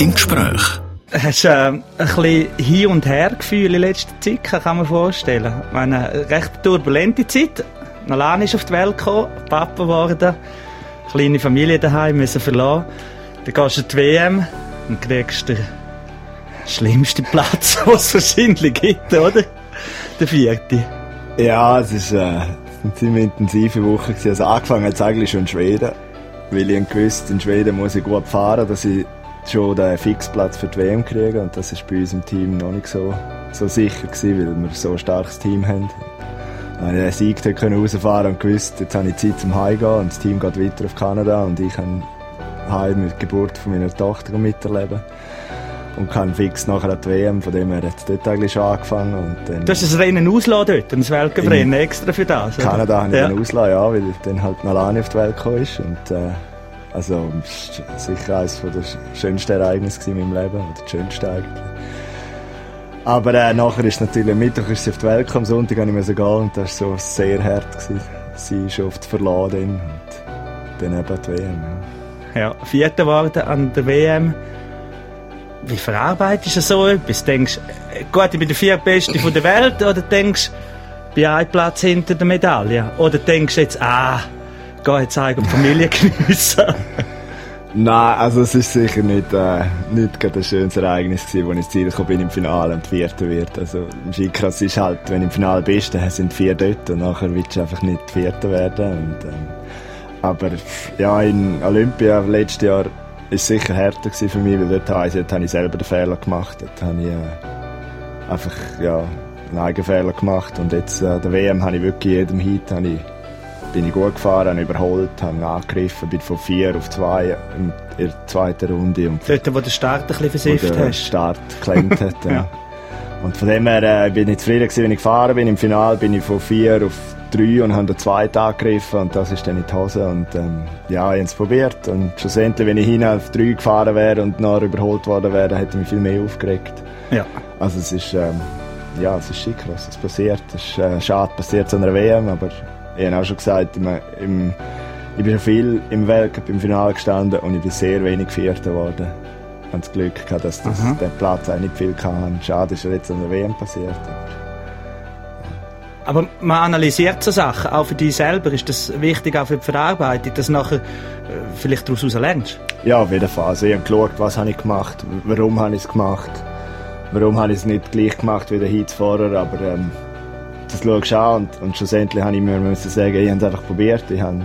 im Gespräch. Hast äh, ein bisschen Hin- und Her-Gefühl in letzter Zeit, kann man vorstellen. Eine recht turbulente Zeit. Nolan ist auf die Welt gekommen, Papa geworden, kleine Familie daheim müssen verlassen. Dann gehst du in die WM und kriegst den schlimmsten Platz, den es wahrscheinlich gibt, oder? Der vierte. Ja, es ist äh, eine ziemlich intensive Woche. Gewesen. Also angefangen hat es eigentlich schon in Schweden. Weil ich gewusst, in Schweden muss ich gut fahren, dass ich schon den Fixplatz für die WM kriege. Und das ist bei uns im Team noch nicht so, so sicher gewesen, weil wir so ein starkes Team haben. Wenn ich den Sieg dort rausfahren und gewusst, jetzt habe ich Zeit zum Heimgehen und das Team geht weiter auf Kanada und ich kann heim mit der Geburt von meiner Tochter miterleben. Und kann fix nachher an die WM, von dem her hat es dort eigentlich schon angefangen. Und dann Du hast das Rennen ausgelassen dort, ein Weltcuprennen, extra für das, in oder? Kanada habe ich Ja. dann ausgelassen, ja, weil dann halt Nalani auf die Welt gekommen ist. Und, äh, also, sicher eines der schönsten Ereignisse in meinem Leben, oder das schönste eigentlich. Aber äh, nachher ist natürlich, am ist sie auf die Welt gekommen, am Sonntag musste ich müssen gehen und das war so sehr hart. Gewesen. Sie ist oft verladen und dann eben die WM. Ja. Ja, Vierter geworden an der WM. Wie verarbeitest du so etwas? Denkst du, äh, gut, ich bin der Viertbeste von der Welt? Oder denkst du, ich bin ein Platz hinter der Medaille? Oder denkst du jetzt, ah, geh jetzt eigentlich die Familie geniessen? Nein, also es ist sicher nicht, äh, nicht gerade ein schönes Ereignis gewesen, wo ich ins Ziel gekommen bin im Finale und Vierter wird. Also im Skicross ist halt, wenn du im Finale bist, dann sind vier dort und nachher willst du einfach nicht Vierter werden. Und, ähm, aber ja, in Olympia letztes Jahr ist es sicher härter für mich, weil dort ich, dort habe ich selber den Fehler gemacht. Dort habe ich äh, einfach ja, einen eigenen Fehler gemacht und jetzt äh, der WM habe ich wirklich jedem Hit habe ich bin ich gut gefahren, überholt, habe angegriffen, bin von vier auf zwei in der zweiten Runde und Dort, wo der Start ein bisschen versifft der hast. Start geklemmt hat. ja. Und von dem her äh, bin ich zufrieden gewesen, wenn ich gefahren bin. Im Finale bin ich von vier auf drei und habe den zweiten angegriffen und das ist dann in die Hose. Und ähm, ja, ich habe es probiert und schlussendlich, wenn ich hin auf drei gefahren wäre und nachher überholt worden wäre, hätte ich mich viel mehr aufgeregt. Ja. Also es ist, ähm, ja, es ist schick, was es passiert. Es ist äh, schade, passiert zu einer WM, aber ich habe auch schon gesagt, im, im, ich bin schon viel im Weltcup im Finale gestanden und ich bin sehr wenig Vierter geworden. Ich habe das Glück gehabt, dass das, Aha. der Platz auch nicht viel kann. Schade ist er jetzt an der WM passiert. Aber man analysiert so Sachen, auch für dich selber. Ist das wichtig, auch für die Verarbeitung, dass du nachher äh, vielleicht daraus lernst? Ja, auf jeden Fall. Also ich habe geschaut, was habe ich gemacht, warum habe ich es gemacht, warum habe ich es nicht gleich gemacht wie der vorher, aber ähm, das schaust du an und, und schlussendlich habe ich mir müssen sagen, ich habe es einfach probiert. Ich, habe,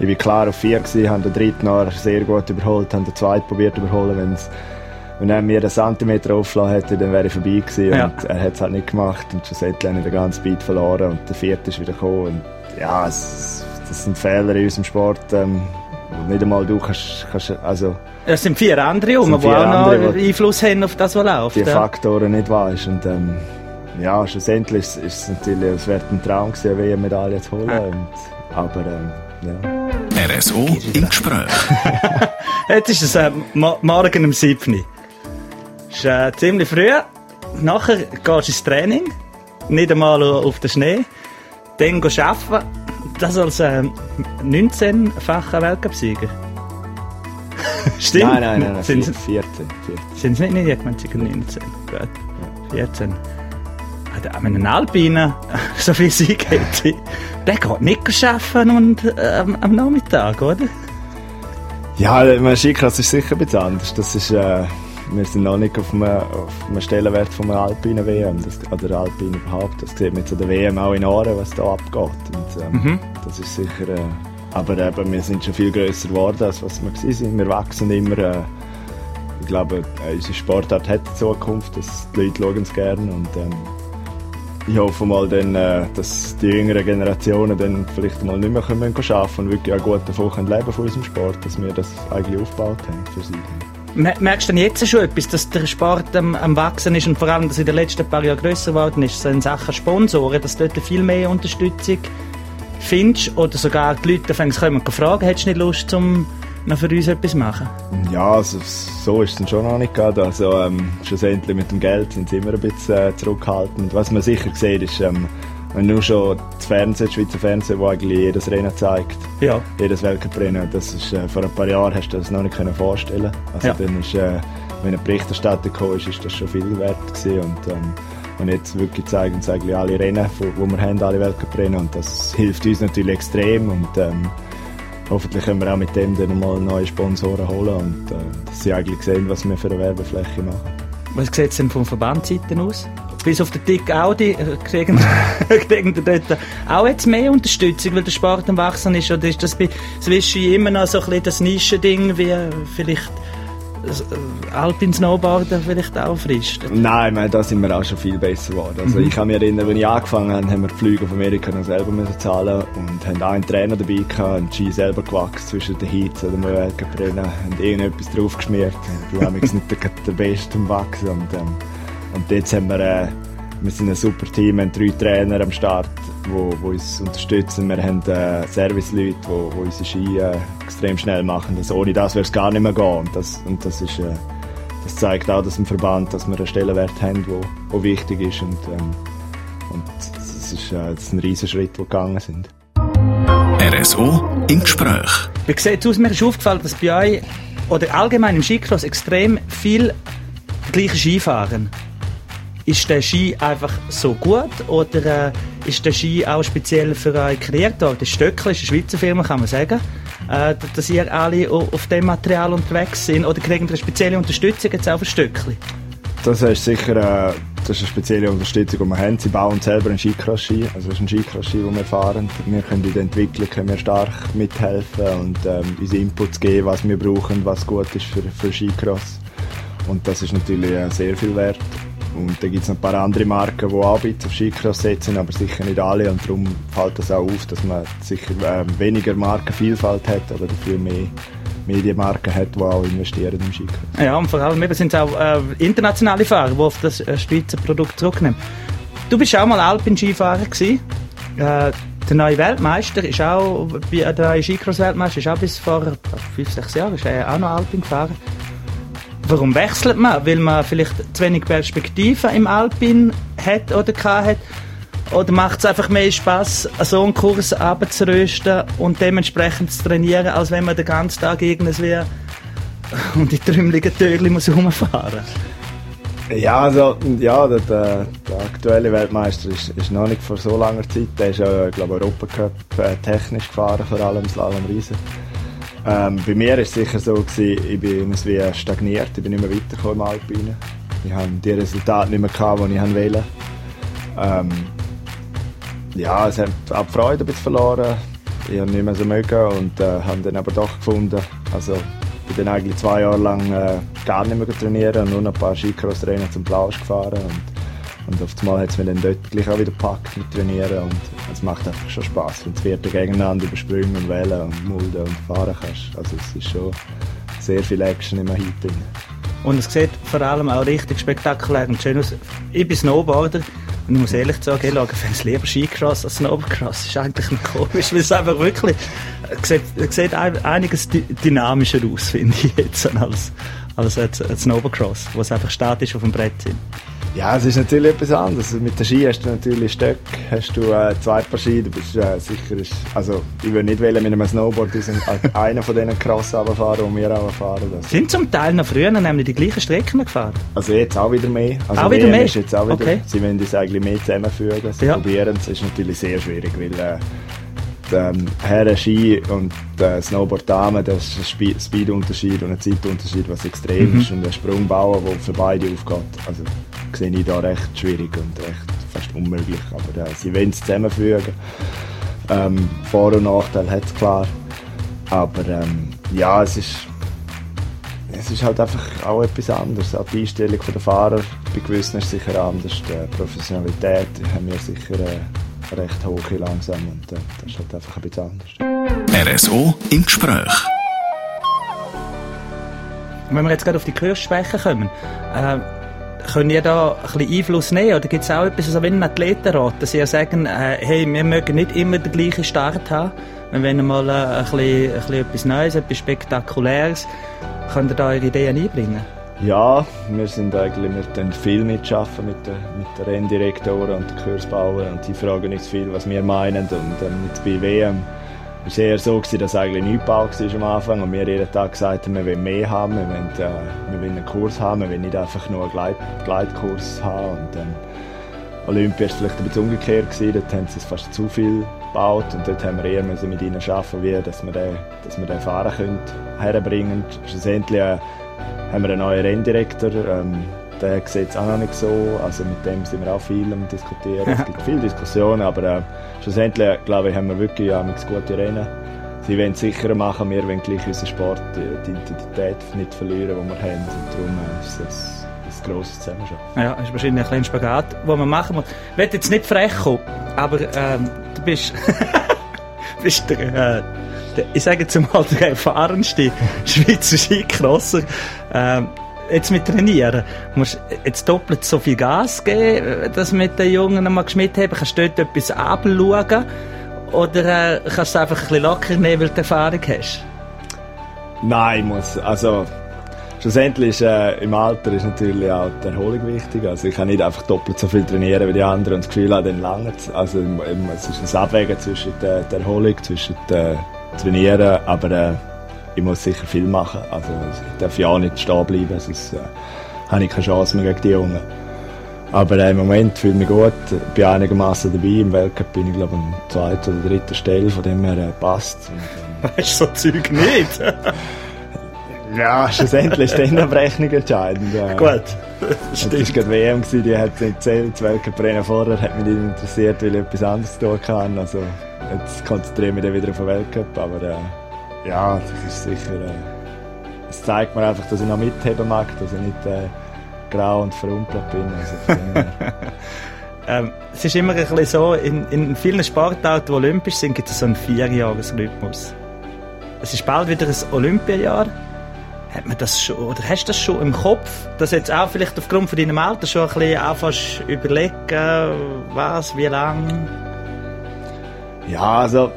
ich bin klar auf vier gewesen, habe den dritten nachher sehr gut überholt, habe den zweiten probiert zu überholen, wenn's, wenn er mir einen Zentimeter aufgelassen hätte, dann wäre ich vorbei gewesen Ja. und er hat es halt nicht gemacht und schlussendlich habe ich den ganzen Beat verloren und der vierte ist wieder gekommen und ja, es, das sind Fehler in unserem Sport, ähm, nicht einmal du kannst, kannst also Es sind vier andere sind die vier auch noch andere, Einfluss haben auf das, was läuft. die ja. Faktoren nicht weisst. Und ähm, ja, schlussendlich ist es natürlich, es wäre ein Traum gewesen, eine WM-Medaille zu holen. Ja. Und, aber ähm, ja. RSO im Gespräch. Jetzt ist es äh, mo- morgen um 7 Uhr. ist äh, ziemlich früh. Nachher gehst du ins Training. Nicht einmal auf den Schnee. Dann gehst du arbeiten. Das als äh, 19-facher Weltcupsieger. Stimmt? Nein, nein, nein, nein Sind, 14, 14. sind es nicht, nicht ich meine, sogar 19. Gut. 14. Einen Alpinen so viel Sieg hätte. Der geht nicht arbeiten und, äh, am- Nachmittag, oder? Ja, mein Skicross ist sicher bisschen anders. Das ist, äh, wir sind noch nicht auf einem, auf einem Stellenwert von einer alpinen WM, das, oder Alpine überhaupt. Das sieht man an der WM auch in Ohren, was da abgeht. Und, ähm, Mhm. Das ist sicher, äh, aber eben, wir sind schon viel grösser geworden, als was wir sind. Wir wachsen immer. Äh, ich glaube, äh, unsere Sportart hat Zukunft, dass die Leute schauen es gerne und ähm, ich hoffe mal dann, äh, dass die jüngeren Generationen dann vielleicht mal nicht mehr können arbeiten und wirklich auch gut davon können leben von unserem Sport, dass wir das eigentlich aufgebaut haben für sie. Mer- Merkst du denn jetzt schon etwas, dass der Sport am, am Wachsen ist und vor allem, dass in den letzten paar Jahren grösser geworden ist, so in Sachen Sponsoren, dass du dort viel mehr Unterstützung findest oder sogar die Leute kommen und fragen, hättest du nicht Lust, um noch für uns etwas machen? Ja, also, so ist es dann schon noch nicht gegangen. Also, ähm, schlussendlich mit dem Geld sind sie immer ein bisschen äh, zurückhaltend. Was man sicher sieht, ist, ähm, wenn nur schon das Fernsehen, das Schweizer Fernsehen, wo eigentlich jedes Rennen zeigt, Ja. jedes Weltcuprennen, das ist, äh, vor ein paar Jahren hast du das noch nicht können vorstellen. Also Ja. dann ist, äh, wenn eine Berichterstattung kam, ist, ist das schon viel wert gewesen. Und, ähm, und jetzt wirklich zeigen uns eigentlich alle Rennen, wo wir haben, alle Weltcuprennen und das hilft uns natürlich extrem und ähm, hoffentlich können wir auch mit dem dann mal neue Sponsoren holen und äh, dass sie eigentlich sehen, was wir für eine Werbefläche machen. Was sieht es denn von Verbandsseiten aus? Bis auf den dicken Audi äh, kriegen, kriegen dort auch jetzt mehr Unterstützung, weil der Sport am Wachsen ist? Oder ist das bei Swishy immer noch so ein bisschen das Nischending, wie vielleicht äh, Alpin Snowboarden vielleicht auch frisst? Nein, meine, da sind wir auch schon viel besser geworden. Also mhm. ich kann mich erinnern, als ich angefangen habe, haben wir die Flüge auf Amerika noch selber müssen zahlen und haben auch einen Trainer dabei gehabt, einen Ski selber gewachsen zwischen den Heats oder wir Weltgebrennen, haben irgendetwas draufgeschmiert. Ich war nicht der, der Beste am Wachsen und, ähm, und jetzt haben wir, äh, wir sind ein super Team, wir haben drei Trainer am Start, wo, wo uns unterstützen. Wir haben äh, Serviceleute, die wo, wo unsere Ski äh, extrem schnell machen. Also ohne das würde es gar nicht mehr gehen. Und das, und das, ist, äh, das zeigt auch, dass im Verband dass wir einen Stellenwert haben, wo, wo wichtig ist. Und, ähm, und das ist, äh, das ist ein riesiger Schritt, den wir gegangen sind. RSO im Gespräch. Wie sieht es aus? Mir ist aufgefallen, dass bei euch oder allgemein im Skicross extrem viel gleiche Ski fahren. Ist der Ski einfach so gut oder äh, ist der Ski auch speziell für euch kreiert? Das Stöckli ist eine Schweizer Firma, kann man sagen. Äh, dass ihr alle auf dem Material unterwegs sind oder kriegen ihr eine spezielle Unterstützung jetzt auch für Stöckli? Das ist sicher äh, das ist eine spezielle Unterstützung, die wir haben. Sie bauen selber einen Skicross-Ski, also ist ein Skicross-Ski, den wir fahren. Wir können in der Entwicklung können wir stark mithelfen und ähm, unsere Inputs geben, was wir brauchen, was gut ist für, für Skicross. Und das ist natürlich äh, sehr viel wert. Und dann gibt es noch ein paar andere Marken, die auch ein bisschen auf Skicross setzen, aber sicher nicht alle. Und darum fällt das auch auf, dass man sicher äh, weniger Markenvielfalt hat, aber dafür mehr Medienmarken hat, die auch investieren im Skicross. Ja, und vor allem sind es auch äh, internationale Fahrer, die auf das äh, Schweizer Produkt zurücknehmen. Du bist auch mal Alpin-Skifahrer gewesen. Äh, der neue Weltmeister ist auch, der neue Skicross-Weltmeister ist auch bis vor fünf, sechs Jahren ist er auch noch Alpin gefahren. Warum wechselt man? Weil man vielleicht zu wenig Perspektiven im Alpin hat oder hat? Oder macht es einfach mehr Spaß, so einen Kurs abzurösten und dementsprechend zu trainieren, als wenn man den ganzen Tag irgendwie und die trümmeligen Tögli muss rumfahren ja, also, ja, der, der, der, aktuelle Weltmeister ist, ist noch nicht vor so langer Zeit. Der ist ja, glaube Europacup äh, technisch gefahren, vor allem Slalom Riesen. Ähm, bei mir war es sicher so, gewesen, ich bin wie stagniert, ich bin nicht mehr weitergekommen im Alpine. Ich habe die Resultate nicht mehr gehabt, die ich wollte. Ähm, ja, es hat auch die Freude ein verloren. Ich habe nicht mehr so mögen und äh, habe dann aber doch gefunden, also ich bin dann eigentlich zwei Jahre lang äh, gar nicht mehr trainieren und nur noch ein paar Skicross-Rennen zum Plausch gefahren und und auf einmal hat es mir dann dort gleich auch wieder gepackt mit Trainieren und es macht einfach schon Spass, wenn du vierte gegeneinander überspringen und wählen und mulden und fahren kannst. Also es ist schon sehr viel Action im Heat drin. Und es sieht vor allem auch richtig spektakulär und schön aus. Ich bin Snowboarder und ich muss ehrlich sagen, ich schaue es lieber Skicross als Snowboardcross. Das ist eigentlich nicht komisch, weil es einfach wirklich sieht, sieht einiges dynamischer aus, finde ich jetzt, als, als ein Snowboardcross, wo es einfach statisch auf dem Brett sind. Ja, es ist natürlich etwas anderes. Mit der Ski hast du natürlich Stöcke, hast du äh, zwei Paar Ski, du bist äh, sicher, also ich würde nicht wählen mit einem Snowboard, die sind einer von diesen krass fahren, die wir auch fahren. Das. Sind zum Teil noch früher nämlich die gleichen Strecken gefahren? Also jetzt auch wieder mehr. Also auch wieder mehr? Ist jetzt auch wieder, okay. Sie wollen das eigentlich mehr zusammenfügen, sie ja. probieren es, ist natürlich sehr schwierig, weil äh, ähm, Herren Ski und äh, Snowboard Damen, das ist ein Speedunterschied und ein Zeitunterschied, was extrem mhm. ist und ein Sprungbauen, der für beide aufgeht. Also sehe ich da recht schwierig und recht fast unmöglich. Aber äh, sie wollen es zusammenfügen. Ähm, Vor- und Nachteil hat es klar. Aber ähm, ja, es ist, es ist halt einfach auch etwas anderes. Auch die Einstellung der Fahrer bei gewissen ist sicher anders. Die Professionalität haben wir sicher äh, recht hoch langsam und äh, das ist halt einfach ein bisschen anders. RSO im Gespräch. Wenn wir jetzt gerade auf die Kurssprecher kommen, äh, können ihr da ein bisschen Einfluss nehmen? Oder gibt es auch etwas, also wenn ein Athletenrat, dass sie sagen, äh, hey, wir mögen nicht immer den gleichen Start haben, wir wollen mal äh, ein, bisschen, ein bisschen etwas Neues, etwas Spektakuläres, könnt ihr da eure Ideen einbringen? Ja, wir sind eigentlich, wir tun viel mitschaffen mit den, mit den Renndirektoren und den Kursbauern und die fragen uns viel, was wir meinen und ähm, jetzt bei WM es war eher so, gewesen, dass eigentlich nichts gebaut war am Anfang und wir jeden Tag gesagt wir wollen mehr haben, wir wollen, äh, wir wollen einen Kurs haben, wir wollen nicht einfach nur einen Gleit Gleitkurs haben. Und, ähm, Olympia war vielleicht bisschen umgekehrt, gewesen, dort haben sie fast zu viel gebaut und dort haben wir eher mit ihnen arbeiten, wie, dass wir den, dass wir den Fahrer können, herbringen. Schlussendlich äh, haben wir einen neuen Renndirektor, ähm, der sieht es auch noch nicht so, also mit dem sind wir auch viel am diskutieren, es gibt viele Diskussionen, aber äh, schlussendlich, glaube ich, haben wir wirklich ja, gute Rennen. Sie wollen es sicherer machen, wir wollen gleich unseren Sport, die, Identität nicht verlieren, die wir haben und darum äh, ist es ein grosses Zusammenspiel. Ja, das ist wahrscheinlich ein kleiner Spagat, den man machen muss. Ich will jetzt nicht frech kommen, aber ähm, du bist, bist der, äh, der, ich sage jetzt mal, der erfahrenste Schweizer Skicrosser. Ähm, jetzt mit Trainieren, musst du jetzt doppelt so viel Gas geben, dass mit den Jungen einmal geschmiert haben, kannst du dort etwas abschauen oder äh, kannst du einfach ein bisschen locker nehmen, weil du Erfahrung hast? Nein, ich muss, also schlussendlich ist, äh, im Alter ist natürlich auch die Erholung wichtig. Also ich kann nicht einfach doppelt so viel trainieren wie die anderen und das Gefühl habe, dann lange. Also es ist ein Abwägen zwischen der, der Erholung, zwischen der Trainieren, aber äh, ich muss sicher viel machen. Also ich darf ja auch nicht stehen bleiben, sonst äh, habe ich keine Chance mehr gegen die Jungen. Aber äh, im Moment fühle ich mich gut, bin einigermaßen dabei. Im Weltcup bin ich glaube an zweiter oder dritter Stelle, von dem her äh, passt. Und, ähm, weißt du, so Zeug nicht? Ja, schlussendlich ist die Endabrechnung entscheidend. Äh, Gut. Das war gerade WM, gewesen, die hat nicht gezählt. Das Weltcuprennen vorher hat mich nicht interessiert, weil ich etwas anderes tun kann. Also, jetzt konzentriere ich mich dann wieder auf den Weltcup. Aber äh, ja, das ist sicher. Äh, es zeigt mir einfach, dass ich noch mitheben mag, dass ich nicht äh, grau und verrumpelt bin. Also, ähm, es ist immer ein bisschen so, in, in vielen Sportarten, die olympisch sind, gibt es so einen Vierjahresrhythmus. Es ist bald wieder ein Olympiajahr. Hat man das schon, oder hast du das schon im Kopf, dass jetzt auch vielleicht aufgrund von deinem Alter schon ein bisschen anfängst überlegen, was, wie lang? Ja, also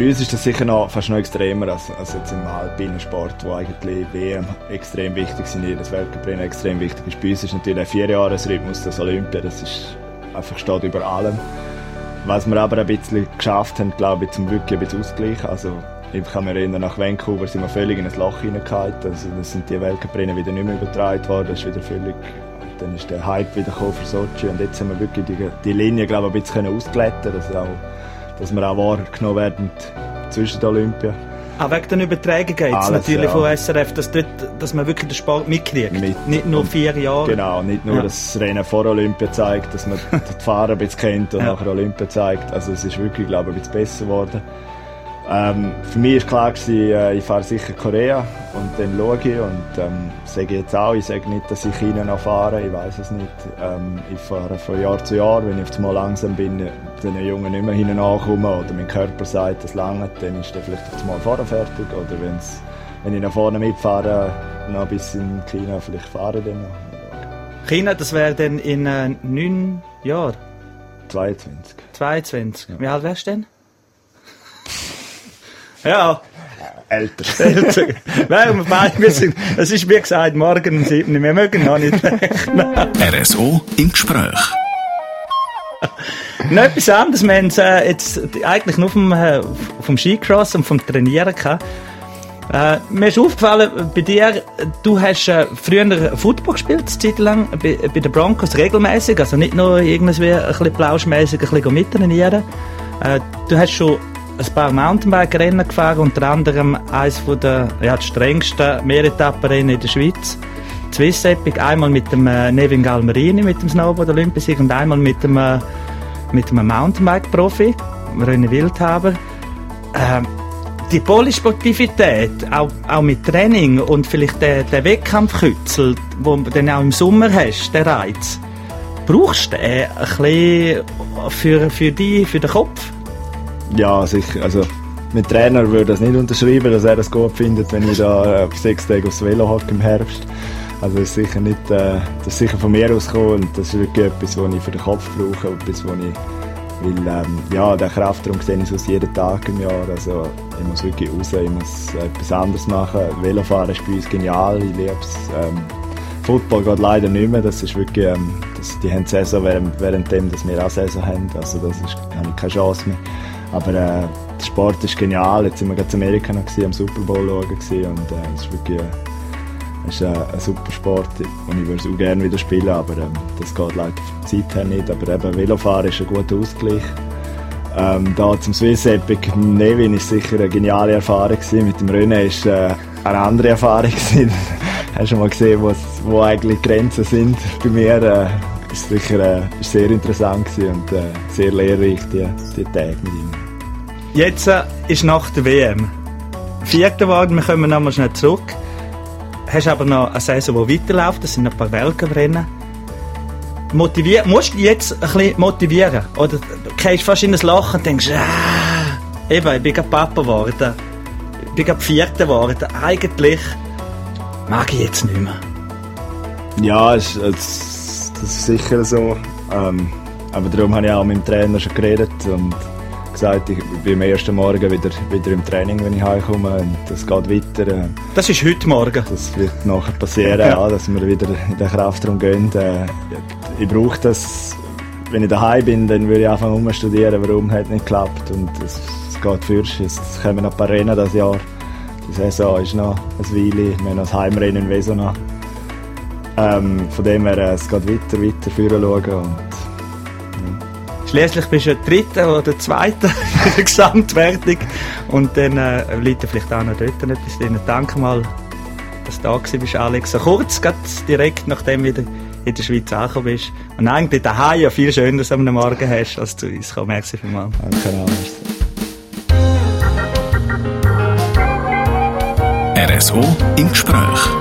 bei uns ist das sicher noch, fast noch extremer als, als jetzt im alpinen Sport, wo eigentlich WM extrem wichtig sind, jedes Weltcuprennen extrem wichtig ist. Bei uns ist natürlich der Vierjahresrhythmus, das Olympia, das ist einfach steht über allem. Was wir aber ein bisschen geschafft haben, glaube ich, zum wirklich ein bisschen ausgleichen. Also ich kann mich erinnern, nach Vancouver sind wir völlig in ein Loch hineingehalten. Also, dann sind die Weltcuprennen wieder nicht mehr übertragen worden. Ist wieder völlig, dann ist der Hype wieder für Sochi. Und jetzt haben wir wirklich die, die Linie, glaube ich, ein bisschen ausglätten auch, dass wir auch wahrgenommen werden zwischen der Olympia. Auch wegen den Übertragungen jetzt natürlich ja. von SRF, dass, dort, dass man wirklich den Sport mitkriegt. Mit, nicht nur vier Jahre. Genau, nicht nur ja. das Rennen vor Olympia zeigt, dass man die Fahrer ein bisschen kennt und ja. nachher Olympia zeigt. Also es ist wirklich, glaube ich, ein bisschen besser geworden. Ähm, für mich war klar, gewesen, äh, ich fahre sicher Korea und dann schaue ich und ähm, sage jetzt auch, ich sage nicht, dass ich China noch fahre, ich weiß es nicht. Ähm, ich fahre von Jahr zu Jahr, wenn ich auf einmal langsam bin, den Jungen nicht mehr hinten ankomme oder mein Körper sagt, das lange, dann ist der vielleicht auf einmal vorne fertig oder wenn's, wenn ich nach vorne mitfahre, noch bis in China vielleicht fahre dann noch. China, das wäre dann in äh, neun Jahren? 22. 22. Ja. Wie alt wärst du denn? Ja. Älter. Älter. Nein, wir sind, es ist wie gesagt morgen um 7 Wir mögen noch nicht rechnen. RSO im Gespräch. Noch etwas anderes. Wir haben es äh, jetzt eigentlich nur vom, äh, vom Skicross und vom Trainieren gehabt. Äh, mir ist aufgefallen, bei dir, du hast äh, früher Football gespielt, eine Zeit lang, bei, bei den Broncos regelmäßig, also nicht nur irgendwie ein bisschen plauschmäßig ein bisschen mittrainieren. Äh, du hast schon ein paar Mountainbike-Rennen gefahren, unter anderem eines der ja, strengsten Meeretappenrennen in der Schweiz. Swiss Epic, einmal mit dem äh, Nevin Galmerini, mit dem Snowboard Olympiasieg und einmal mit dem, äh, mit dem Mountainbike-Profi, René Wildhaber. Äh, die Polysportivität, auch, auch mit Training und vielleicht der, der Wettkampfkützel, den du dann auch im Sommer hast, der Reiz, brauchst du den ein bisschen für, für dich, für den Kopf? Ja, sicher. Also, mein Trainer würde das nicht unterschreiben, dass er das gut findet, wenn ich da auf sechs Tage aufs Velo hocke im Herbst. Also das ist sicher nicht, äh, das ist sicher von mir ausgekommen und das ist wirklich etwas, was ich für den Kopf brauche, etwas, was ich weil ähm, ja, der Kraftraum sehe ich jeden Tag im Jahr. Also ich muss wirklich raus, ich muss etwas anderes machen. Velofahren ist bei uns genial, ich liebe es. Ähm, Football geht leider nicht mehr, das ist wirklich, ähm, das, die haben Saison während, währenddem, dass wir auch Saison haben, also das ist, habe ich keine Chance mehr. Aber äh, der Sport ist genial. Jetzt sind wir gerade in Amerika noch gewesen, am Super Bowl schauen und äh, es ist wirklich äh, ist, äh, ein super Sport und ich würde es auch gerne wieder spielen, aber ähm, das geht leider von der Zeit her nicht. Aber eben Velofahren ist ein guter Ausgleich. Ähm, da zum Swiss Epic Nevin ist sicher eine geniale Erfahrung gewesen. Mit dem Rennen ist äh, eine andere Erfahrung gewesen. Hast du mal gesehen, wo eigentlich Grenzen sind bei mir? Äh, ist sicher äh, sehr interessant und äh, sehr lehrreich die, die Tage mit ihm. Jetzt äh, ist nach der WM. Vierter geworden, wir kommen nochmal schnell zurück. Hast aber noch eine Saison, die weiterläuft, das sind ein paar Weltcuprennen. Motivier musst du jetzt ein bisschen motivieren? Oder du gehst fast in ein Lachen und denkst, ah, eben, ich bin gerade Papa geworden. Ich bin gerade Vierter geworden. Eigentlich mag ich jetzt nicht mehr. Ja, es, es, das ist sicher so. Ähm, aber darum habe ich auch mit dem Trainer schon geredet und gesagt, ich bin am ersten Morgen wieder, wieder im Training, wenn ich heimkomme und das geht weiter. Das ist heute Morgen? Das wird nachher passieren, ja. dass wir wieder in den Kraftraum gehen. Äh, ich brauche das, wenn ich daheim bin, dann würde ich einfach um studieren, warum hat nicht geklappt und es, es geht fürst. Es kommen noch ein paar Rennen dieses Jahr. Die Saison ist noch ein Weile, wir haben noch das Heimrennen in Wesona. Ähm, von dem her, äh, es geht weiter, weiter führen schauen Schließlich bist du Dritter oder Zweiter in der Gesamtwertung. Und dann äh, liegt vielleicht auch noch dort etwas drin. Danke mal, dass du da bist, Alex. So kurz, direkt nachdem du in der Schweiz angekommen bist. Und eigentlich daheim ja viel schöner am Morgen hast, als zu uns kommen. Merci vielmals. Danke, RSO im Gespräch.